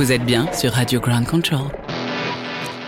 Vous êtes bien sur Radio Ground Control.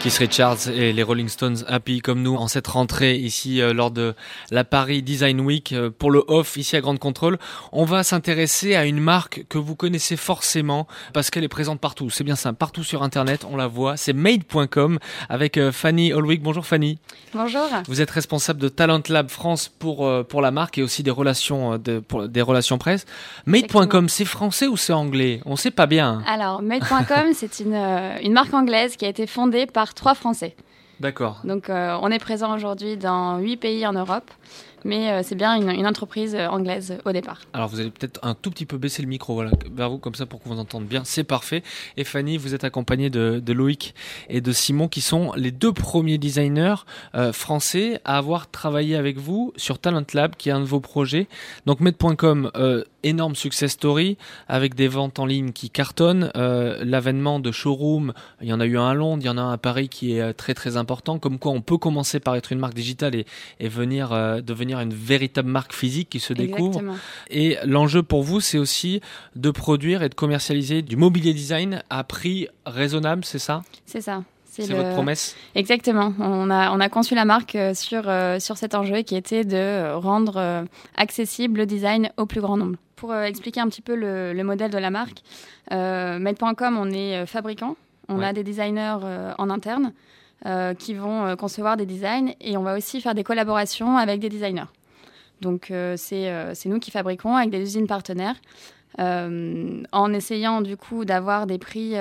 Keith Richards et les Rolling Stones happy comme nous en cette rentrée ici euh, lors de la Paris Design Week euh, pour le off ici à Grande Contrôle. On va s'intéresser à une marque que vous connaissez forcément parce qu'elle est présente partout. C'est bien ça, partout sur internet, on la voit. C'est made.com avec euh, Fanny Holwick. Bonjour Fanny. Bonjour. Vous êtes responsable de Talent Lab France pour pour la marque et aussi des relations de, pour, des relations presse. Made.com, c'est français ou c'est anglais? On sait pas bien. Alors made.com, c'est une une marque anglaise qui a été fondée par trois Français. D'accord. Donc euh, on est présent aujourd'hui dans huit pays en Europe mais euh, c'est bien une, entreprise euh, anglaise au départ. Alors vous allez peut-être un tout petit peu baisser le micro voilà, vers vous comme ça pour qu'on vous entende bien, c'est parfait. Et Fanny, vous êtes accompagnée de, Loïc et de Simon qui sont les deux premiers designers euh, français à avoir travaillé avec vous sur Talent Lab qui est un de vos projets. Donc Med.com, énorme success story avec des ventes en ligne qui cartonnent, l'avènement de showroom, il y en a eu un à Londres, il y en a un à Paris qui est très très important, comme quoi on peut commencer par être une marque digitale et, et venir devenir une véritable marque physique qui se découvre. Et l'enjeu pour vous, c'est aussi de produire et de commercialiser du mobilier design à prix raisonnable, c'est ça? C'est ça. C'est votre promesse? Exactement. On a, on a conçu la marque euh, sur, euh, sur cet enjeu qui était de rendre euh, accessible le design au plus grand nombre. Pour expliquer un petit peu le, modèle de la marque, Med.com, on est fabricant, on a des designers en interne. Euh, qui vont euh, concevoir des designs et on va aussi faire des collaborations avec des designers. Donc euh, c'est nous qui fabriquons avec des usines partenaires en essayant du coup d'avoir des prix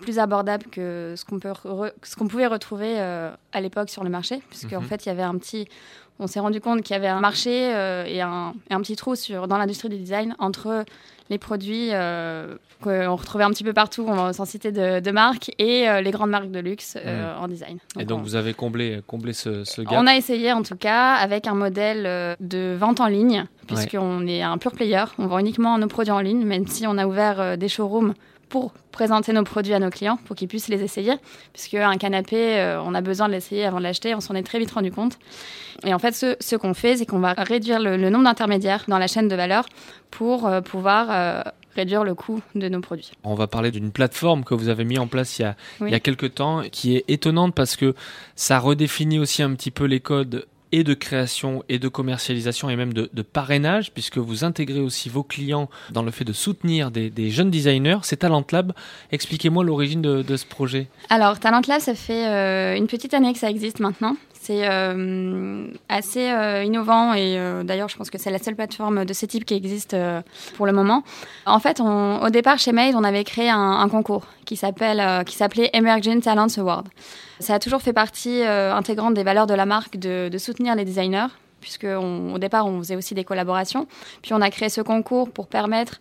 plus abordables que ce qu'on pouvait retrouver à l'époque sur le marché, puisqu'en en mhm. fait il y avait un petit on s'est rendu compte qu'il y avait un marché euh, et, un, un, petit trou sur, dans l'industrie du design entre les produits euh, qu'on retrouvait un petit peu partout, sans citer de, de marques, et euh, les grandes marques de luxe mmh. en design. et donc vous avez comblé, comblé ce, ce, gap On a essayé en tout cas avec un modèle de vente en ligne, puisqu'on est un pure player, on vend uniquement nos produits en ligne, même si on a ouvert des showrooms pour présenter nos produits à nos clients, pour qu'ils puissent les essayer. Puisque un canapé, euh, on a besoin de l'essayer avant de l'acheter, on s'en est très vite rendu compte. Et en fait, ce, qu'on fait, c'est qu'on va réduire le, nombre d'intermédiaires dans la chaîne de valeur pour euh, pouvoir euh, réduire le coût de nos produits. On va parler d'une plateforme que vous avez mis en place il y a, il y a quelques temps, qui est étonnante parce que ça redéfinit aussi un petit peu les codes et de création et de commercialisation et même de, parrainage, puisque vous intégrez aussi vos clients dans le fait de soutenir des, jeunes designers. C'est Talent Lab. Expliquez-moi l'origine de, ce projet. Alors, Talent Lab, ça fait euh, une petite année que ça existe maintenant. C'est euh, assez euh, innovant et d'ailleurs, je pense que c'est la seule plateforme de ce type qui existe pour le moment. En fait, au départ, chez Made, on avait créé un, concours qui s'appelait Emerging Talents Award. Ça a toujours fait partie euh, intégrante des valeurs de la marque de soutenir les designers puisque au départ on faisait aussi des collaborations. Puis on a créé ce concours pour permettre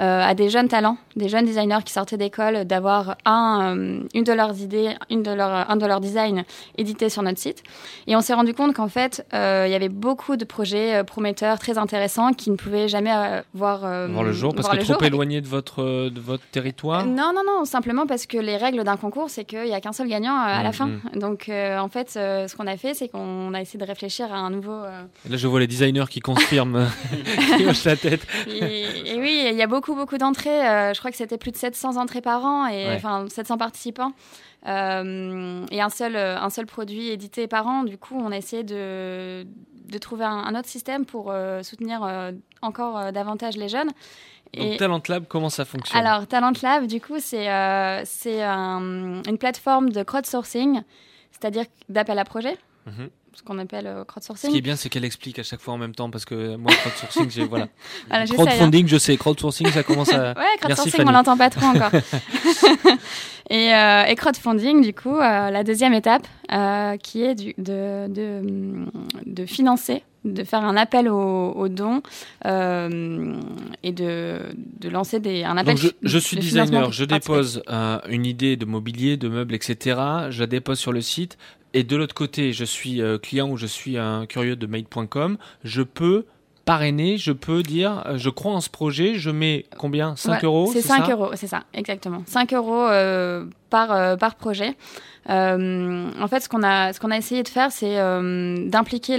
euh, à des jeunes talents, des jeunes designers qui sortaient d'école, d'avoir un, euh, une de leurs idées, une de leur, un de leurs designs édité sur notre site. Et on s'est rendu compte qu'en fait euh, il y avait beaucoup de projets prometteurs très intéressants qui ne pouvaient jamais voir, voir le jour parce que trop éloignés de votre de votre territoire. Non non non simplement parce que les règles d'un concours c'est qu'il n'y a qu'un seul gagnant à la mmh, fin. Mmh. Donc en fait ce qu'on a fait c'est qu'on a essayé de réfléchir à un nouveau Là, je vois les designers qui confirment, qui hochent la tête. Et, oui, il y a beaucoup, beaucoup d'entrées. Euh, je crois que c'était plus de 700 entrées par an, et enfin 700 participants. Euh, et un seul, un seul produit édité par an. Du coup, on a essayé de, de trouver un, autre système pour euh, soutenir encore davantage les jeunes. Donc, Talent Lab, comment ça fonctionne? Alors, Talent Lab, du coup, c'est c'est une plateforme de crowdsourcing, c'est-à-dire d'appel à projet. Mhm ce qu'on appelle euh, crowdsourcing. Ce qui est bien, c'est qu'elle explique à chaque fois en même temps parce que moi, crowdsourcing, j'ai voilà. voilà Crowdfunding, je sais. Crowdsourcing, ça commence à. ouais, crowdsourcing, on l'entend pas trop encore. et, euh, et, crowdfunding, du coup, euh, la deuxième étape, euh, qui est du, de, de, de, financer, de faire un appel aux, dons euh, et de, de, lancer des, un appel. Donc je, je suis designer, je dépose une idée de mobilier, de meubles, etc. Je la dépose sur le site. Et de l'autre côté, je suis euh, client ou je suis un curieux de made.com, je peux parrainer, je peux dire, euh, je crois en ce projet, je mets combien? 5 euros C'est 5 euros, c'est ça, exactement. 5 euros euh, par, par projet. Euh, en fait, ce qu'on a, ce qu'on a essayé de faire, c'est euh, d'impliquer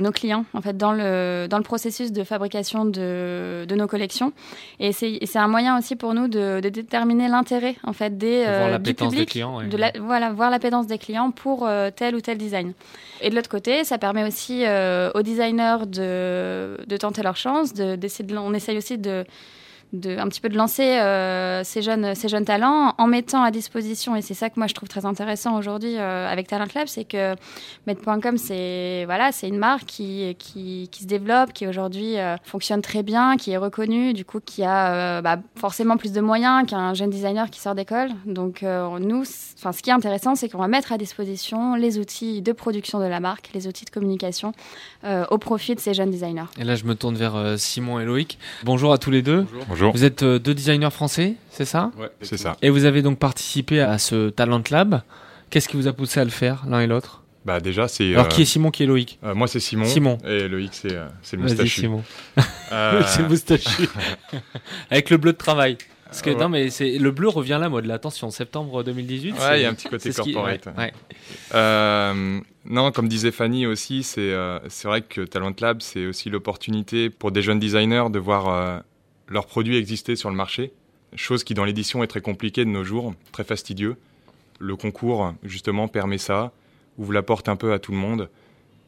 nos clients en fait dans le dans le processus de fabrication de, de nos collections. Et c'est un moyen aussi pour nous de, de déterminer l'intérêt en fait des euh, du public, des clients, de la, voilà, voir l'appétence des clients pour euh, tel ou tel design. Et de l'autre côté, ça permet aussi euh, aux designers de, de tenter leur chance, de, de, on essaye aussi de de, un petit peu de lancer euh, ces, jeunes, ces jeunes talents en mettant à disposition, et c'est ça que moi je trouve très intéressant aujourd'hui euh, avec Talent Lab, c'est que Med.com, c'est voilà, c'est une marque qui, qui, qui, se développe, qui aujourd'hui euh, fonctionne très bien, qui est reconnue, du coup qui a bah, forcément plus de moyens qu'un jeune designer qui sort d'école. Donc nous, enfin ce qui est intéressant, c'est qu'on va mettre à disposition les outils de production de la marque, les outils de communication au profit de ces jeunes designers. Et là, je me tourne vers Simon et Loïc. Bonjour à tous les deux. Bonjour. Vous êtes euh, deux designers français, c'est ça? Ouais, c'est ça. Et vous avez donc participé à ce Talent Lab. Qu'est-ce qui vous a poussé à le faire, l'un et l'autre? Bah déjà, c'est. Alors qui est Simon, qui est Loïc? euh, Moi, c'est Simon. Simon. Et Loïc, c'est c'est le moustachu. Simon. Euh... c'est moustachu. Avec le bleu de travail. Parce que non, mais c'est le bleu revient à la mode. Attention, septembre 2018. Ouais, il y a un petit côté corporate. ouais. Euh, non, comme disait Fanny aussi, c'est c'est vrai que Talent Lab, c'est aussi l'opportunité pour des jeunes designers de voir leurs produits existaient sur le marché, chose qui dans l'édition est très compliquée de nos jours, très fastidieux. Le concours, justement, permet ça, ouvre la porte un peu à tout le monde.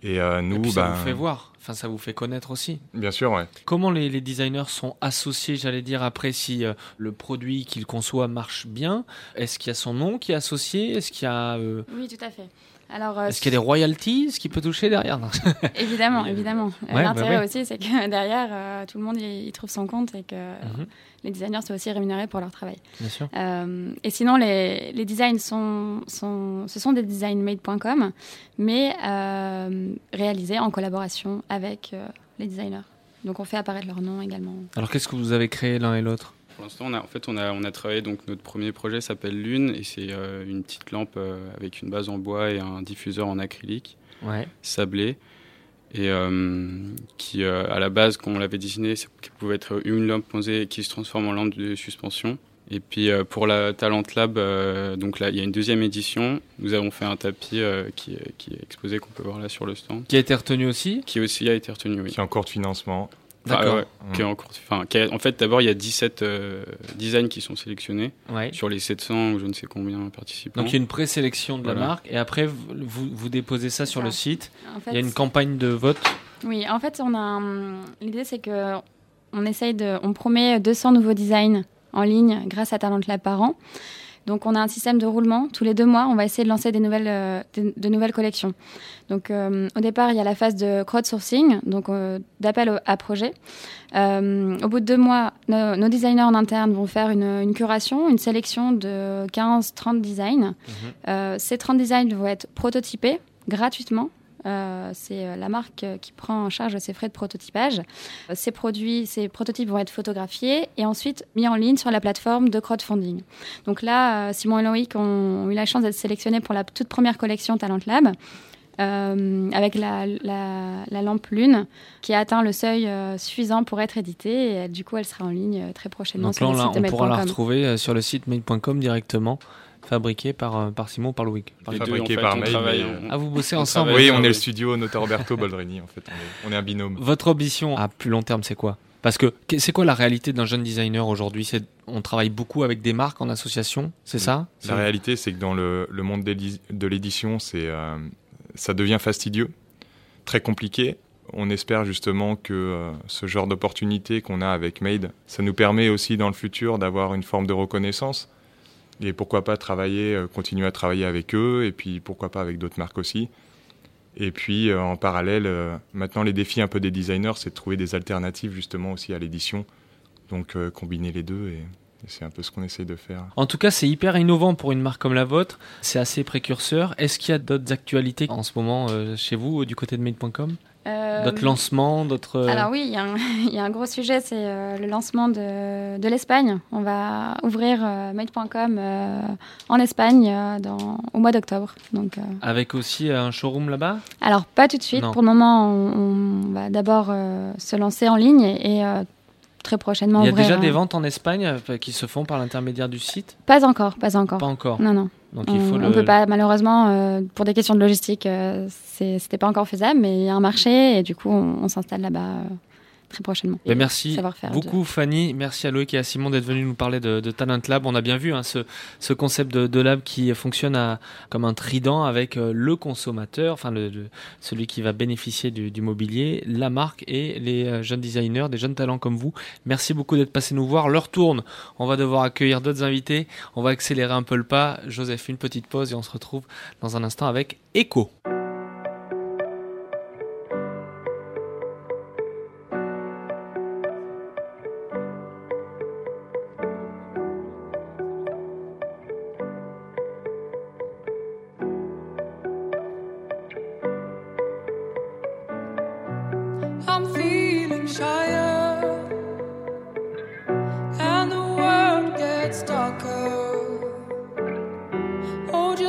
Et euh, nous, ça ben vous fait voir, enfin ça vous fait connaître aussi. Bien sûr, ouais. Comment les, designers sont associés, j'allais dire, après si euh, le produit qu'ils conçoivent marche bien? Est-ce qu'il y a son nom qui est associé? Est-ce qu'il y a euh, Oui, tout à fait. Euh, Est-ce qu'il y a des royalties qui peut toucher derrière Évidemment, évidemment. Bah L'intérêt aussi, c'est que derrière, euh, tout le monde y, trouve son compte et que mhm. les designers sont aussi rémunérés pour leur travail. Bien sûr. Euh, et sinon, les, les, designs sont, sont, ce sont des designmade.com, mais réalisés en collaboration avec les designers. Donc on fait apparaître leur nom également. Alors qu'est-ce que vous avez créé l'un et l'autre? Pour l'instant, on a, en fait, on a, on a travaillé donc notre premier projet s'appelle Lune et c'est euh, une petite lampe euh, avec une base en bois et un diffuseur en acrylique sablé et euh, qui à la base, quand on l'avait dessiné, ça pouvait être une lampe posée qui se transforme en lampe de suspension. Et puis pour la Talent Lab, donc là, il y a une deuxième édition. Nous avons fait un tapis qui, qui, est exposé, qu'on peut voir là sur le stand. Qui a été retenu aussi? Qui aussi a été retenu, oui. Qui est en cours de financement. D'accord. en, en, fait, d'abord, il y a 17 euh, designs qui sont sélectionnés sur les 700 ou je ne sais combien participants. Donc il y a une présélection de la marque et après vous, vous déposez ça sur le site. il y a une campagne de vote. Oui, en fait, on a l'idée c'est que on essaye de, on promet 200 nouveaux designs en ligne grâce à Talent Lab par an. Donc on a un système de roulement. Tous les deux mois, on va essayer de lancer des nouvelles, euh, de, nouvelles collections. Donc euh, au départ, il y a la phase de crowdsourcing, donc euh, d'appel à projet. au bout de deux mois, nos, designers en interne vont faire une, curation, une sélection de 15-30 designs. Mhm. ces 30 designs vont être prototypés gratuitement euh, c'est euh, la marque euh, qui prend en charge ces frais de prototypage. Ces produits, ces prototypes vont être photographiés et ensuite mis en ligne sur la plateforme de crowdfunding. Donc là, Simon et Loïc ont, eu la chance d'être sélectionnés pour la toute première collection Talent Lab. avec la, lampe Lune qui a atteint le seuil suffisant pour être éditée et du coup elle sera en ligne très prochainement Donc sur là, le site on, on pourra la retrouver sur le site mail.com directement fabriqué par, euh, par Simon, par Louis. Fabriqué par Mail. Ah, vous bossez ensemble Oui, on est le studio Noto Roberto Boldrini, en fait. On est, un binôme. Votre ambition à plus long terme, c'est quoi? Parce que c'est quoi la réalité d'un jeune designer aujourd'hui? On travaille beaucoup avec des marques en association, c'est ça? La réalité, c'est que dans le, le monde de l'édition, c'est euh, ça devient fastidieux, très compliqué. On espère justement que euh, ce genre d'opportunité qu'on a avec Made, ça nous permet aussi dans le futur d'avoir une forme de reconnaissance et pourquoi pas travailler, euh, continuer à travailler avec eux, et puis pourquoi pas avec d'autres marques aussi. Et puis euh, en parallèle, euh, maintenant les défis un peu des designers, c'est de trouver des alternatives justement aussi à l'édition. Donc combiner les deux et, c'est un peu ce qu'on essaie de faire. En tout cas, c'est hyper innovant pour une marque comme la vôtre. C'est assez précurseur. Est-ce qu'il y a d'autres actualités en ce moment chez vous, du côté de Made.com d'autres lancements, d'autres. Euh, Alors oui, il y, a un gros sujet, c'est euh, le lancement de, de l'Espagne. On va ouvrir Made.com en Espagne dans, au mois d'octobre. Donc. Avec aussi un showroom là-bas? Alors pas tout de suite. Pour le moment, on, va d'abord se lancer en ligne et, très prochainement. Il y a déjà des ventes en Espagne qui se font par l'intermédiaire du site? Pas encore, pas encore. Pas encore. Non, non. Donc il faut on ne peut pas, malheureusement, pour des questions de logistique, c'était pas encore faisable, mais il y a un marché et du coup, on, s'installe là-bas très prochainement. Ben, merci beaucoup Fanny, merci à Loïc et à Simon d'être venus nous parler de, Talent Lab. On a bien vu hein, ce, ce, concept de, lab qui fonctionne à, comme un trident avec euh, le consommateur, enfin le, celui qui va bénéficier du, mobilier, la marque et les euh, jeunes designers, des jeunes talents comme vous. Merci beaucoup d'être passé nous voir. L'heure tourne, on va devoir accueillir d'autres invités. On va accélérer un peu le pas. Joseph, une petite pause et on se retrouve dans un instant avec Echo.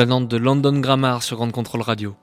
planante de London Grammar sur Grande Contrôle Radio.